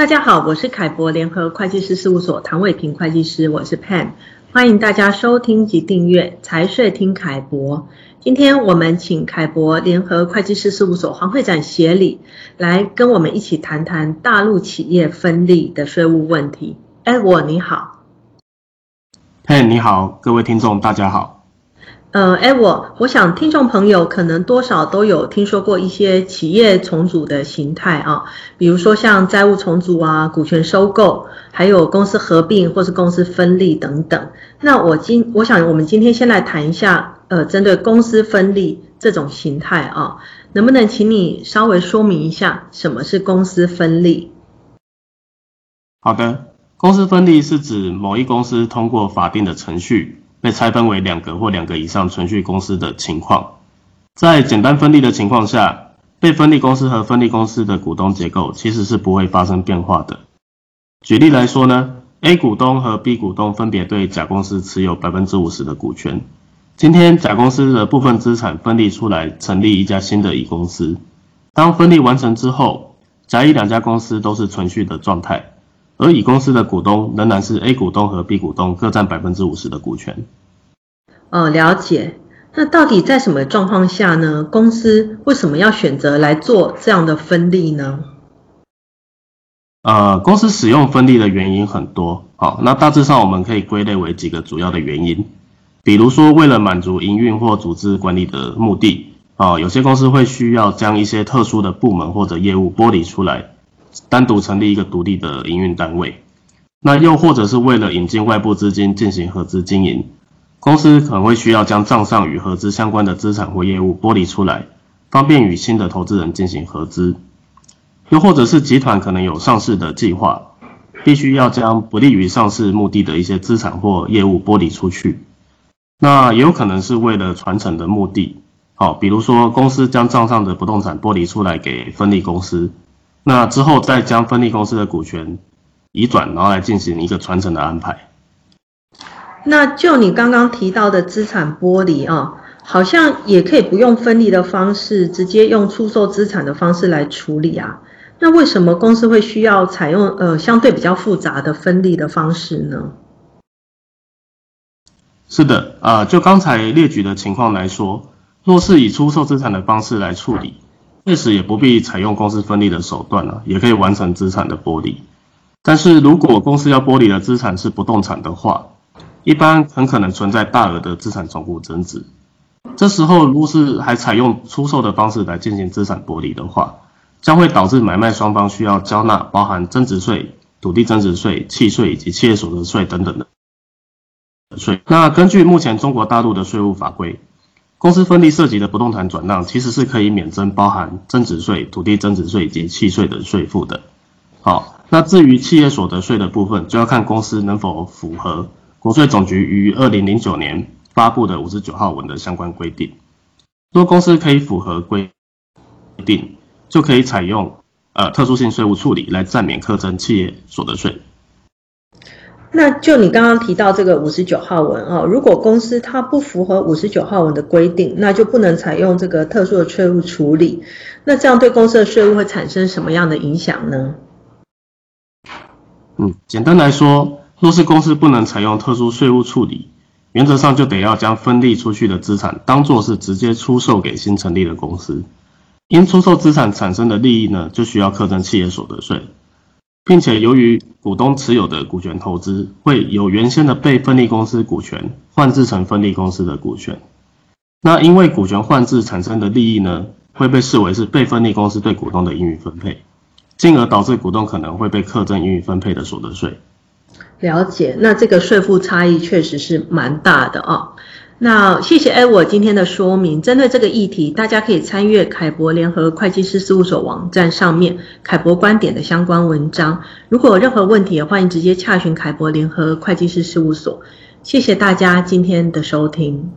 大家好，我是凯博联合会计师事务所唐伟平会计师，我是 Pan，欢迎大家收听及订阅财税听凯博。今天我们请凯博联合会计师事务所黄会长协理来跟我们一起谈谈大陆企业分立的税务问题。哎，我你好，Pan 你好，各位听众大家好。呃，哎，我我想听众朋友可能多少都有听说过一些企业重组的形态啊，比如说像债务重组啊、股权收购，还有公司合并或是公司分立等等。那我今我想我们今天先来谈一下，呃，针对公司分立这种形态啊，能不能请你稍微说明一下什么是公司分立？好的，公司分立是指某一公司通过法定的程序。被拆分为两个或两个以上存续公司的情况，在简单分立的情况下，被分立公司和分立公司的股东结构其实是不会发生变化的。举例来说呢，A 股东和 B 股东分别对甲公司持有百分之五十的股权。今天甲公司的部分资产分立出来，成立一家新的乙公司。当分立完成之后，甲乙两家公司都是存续的状态。而乙公司的股东仍然是 A 股东和 B 股东各占百分之五十的股权。哦，了解。那到底在什么状况下呢？公司为什么要选择来做这样的分立呢？呃，公司使用分立的原因很多。好，那大致上我们可以归类为几个主要的原因。比如说，为了满足营运或组织管理的目的，啊，有些公司会需要将一些特殊的部门或者业务剥离出来。单独成立一个独立的营运单位，那又或者是为了引进外部资金进行合资经营，公司可能会需要将账上与合资相关的资产或业务剥离出来，方便与新的投资人进行合资。又或者是集团可能有上市的计划，必须要将不利于上市目的的一些资产或业务剥离出去。那也有可能是为了传承的目的，好，比如说公司将账上的不动产剥离出来给分立公司。那之后再将分立公司的股权移转，然后来进行一个传承的安排。那就你刚刚提到的资产剥离啊，好像也可以不用分离的方式，直接用出售资产的方式来处理啊。那为什么公司会需要采用呃相对比较复杂的分离的方式呢？是的，啊、就刚才列举的情况来说，若是以出售资产的方式来处理。确实也不必采用公司分离的手段了，也可以完成资产的剥离。但是如果公司要剥离的资产是不动产的话，一般很可能存在大额的资产重复增值。这时候如果是还采用出售的方式来进行资产剥离的话，将会导致买卖双方需要交纳包含增值税、土地增值税、契税以及企业所得税等等的税。那根据目前中国大陆的税务法规。公司分立涉及的不动产转让，其实是可以免征包含增值税、土地增值税以及契税的税负的。好，那至于企业所得税的部分，就要看公司能否符合国税总局于二零零九年发布的五十九号文的相关规定。若公司可以符合规定，就可以采用呃特殊性税务处理来暂免课征企业所得税。那就你刚刚提到这个五十九号文啊，如果公司它不符合五十九号文的规定，那就不能采用这个特殊的税务处理。那这样对公司的税务会产生什么样的影响呢？嗯，简单来说，若是公司不能采用特殊税务处理，原则上就得要将分立出去的资产当作是直接出售给新成立的公司，因出售资产产生的利益呢，就需要课征企业所得税。并且由于股东持有的股权投资会由原先的被分立公司股权换置成分立公司的股权，那因为股权换置产生的利益呢，会被视为是被分立公司对股东的盈余分配，进而导致股东可能会被课征盈余分配的所得税。了解，那这个税负差异确实是蛮大的哦。那谢谢 Edward 今天的说明。针对这个议题，大家可以参阅凯博联合会计师事务所网站上面凯博观点的相关文章。如果有任何问题，也欢迎直接洽询凯博联合会计师事务所。谢谢大家今天的收听。